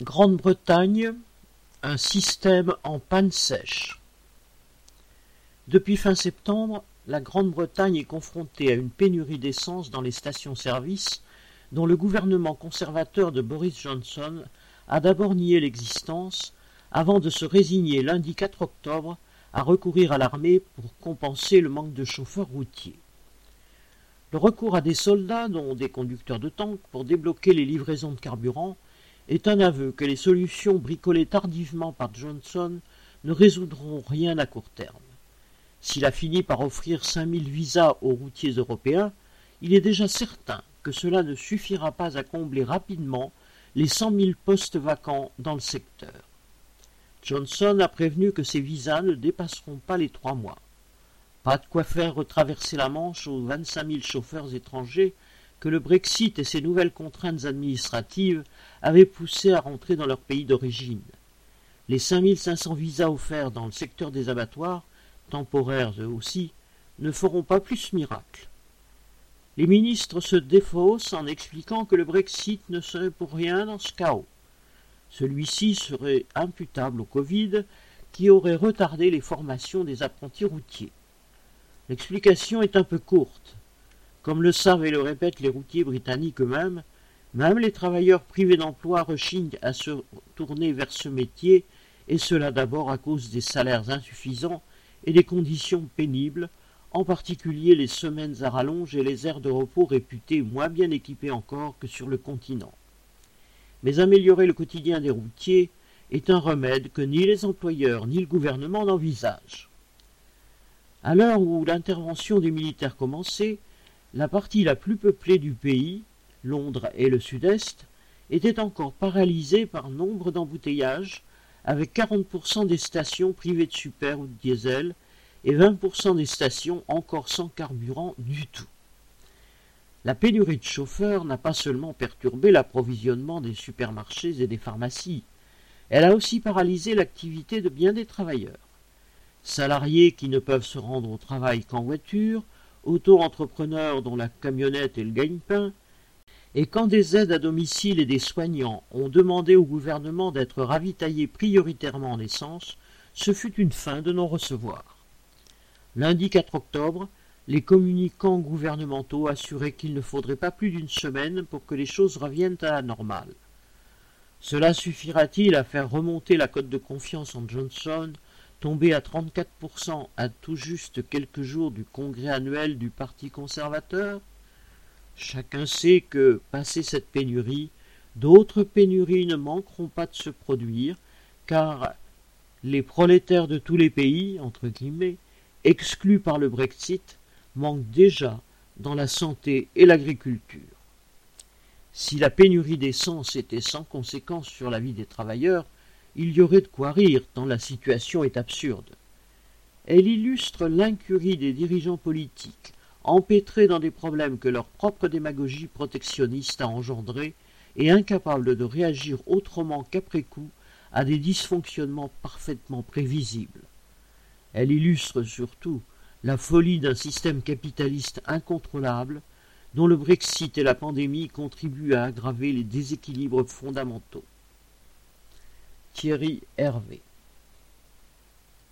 Grande-Bretagne, un système en panne sèche. Depuis fin septembre, la Grande-Bretagne est confrontée à une pénurie d'essence dans les stations-service dont le gouvernement conservateur de Boris Johnson a d'abord nié l'existence avant de se résigner lundi 4 octobre à recourir à l'armée pour compenser le manque de chauffeurs routiers. Le recours à des soldats, dont des conducteurs de tanks, pour débloquer les livraisons de carburant est un aveu que les solutions bricolées tardivement par Johnson ne résoudront rien à court terme. S'il a fini par offrir cinq mille visas aux routiers européens, il est déjà certain que cela ne suffira pas à combler rapidement les cent mille postes vacants dans le secteur. Johnson a prévenu que ces visas ne dépasseront pas les trois mois. Pas de quoi faire retraverser la Manche aux vingt-cinq mille chauffeurs étrangers que le Brexit et ses nouvelles contraintes administratives avaient poussé à rentrer dans leur pays d'origine. Les 5500 visas offerts dans le secteur des abattoirs, temporaires eux aussi, ne feront pas plus miracle. Les ministres se défaussent en expliquant que le Brexit ne serait pour rien dans ce chaos. Celui-ci serait imputable au Covid qui aurait retardé les formations des apprentis routiers. L'explication est un peu courte. Comme le savent et le répètent les routiers britanniques eux-mêmes, même les travailleurs privés d'emploi rechignent à se tourner vers ce métier, et cela d'abord à cause des salaires insuffisants et des conditions pénibles, en particulier les semaines à rallonge et les aires de repos réputées moins bien équipées encore que sur le continent. Mais améliorer le quotidien des routiers est un remède que ni les employeurs ni le gouvernement n'envisagent. À l'heure où l'intervention des militaires commençait, la partie la plus peuplée du pays, Londres et le sud-est, était encore paralysée par nombre d'embouteillages, avec 40% des stations privées de super ou de diesel et 20% des stations encore sans carburant du tout. La pénurie de chauffeurs n'a pas seulement perturbé l'approvisionnement des supermarchés et des pharmacies, elle a aussi paralysé l'activité de bien des travailleurs. Salariés qui ne peuvent se rendre au travail qu'en voiture, auto-entrepreneurs dont la camionnette est le gagne-pain, et quand des aides à domicile et des soignants ont demandé au gouvernement d'être ravitaillés prioritairement en essence, ce fut une fin de non-recevoir. Lundi 4 octobre, les communicants gouvernementaux assuraient qu'il ne faudrait pas plus d'une semaine pour que les choses reviennent à la normale. Cela suffira-t-il à faire remonter la cote de confiance en Johnson tombé à 34% à tout juste quelques jours du congrès annuel du Parti conservateur Chacun sait que, passé cette pénurie, d'autres pénuries ne manqueront pas de se produire, car les prolétaires de tous les pays, entre guillemets, exclus par le Brexit, manquent déjà dans la santé et l'agriculture. Si la pénurie d'essence était sans conséquence sur la vie des travailleurs, il y aurait de quoi rire, tant la situation est absurde. Elle illustre l'incurie des dirigeants politiques, empêtrés dans des problèmes que leur propre démagogie protectionniste a engendrés et incapables de réagir autrement qu'après coup à des dysfonctionnements parfaitement prévisibles. Elle illustre surtout la folie d'un système capitaliste incontrôlable dont le Brexit et la pandémie contribuent à aggraver les déséquilibres fondamentaux. Thierry Hervé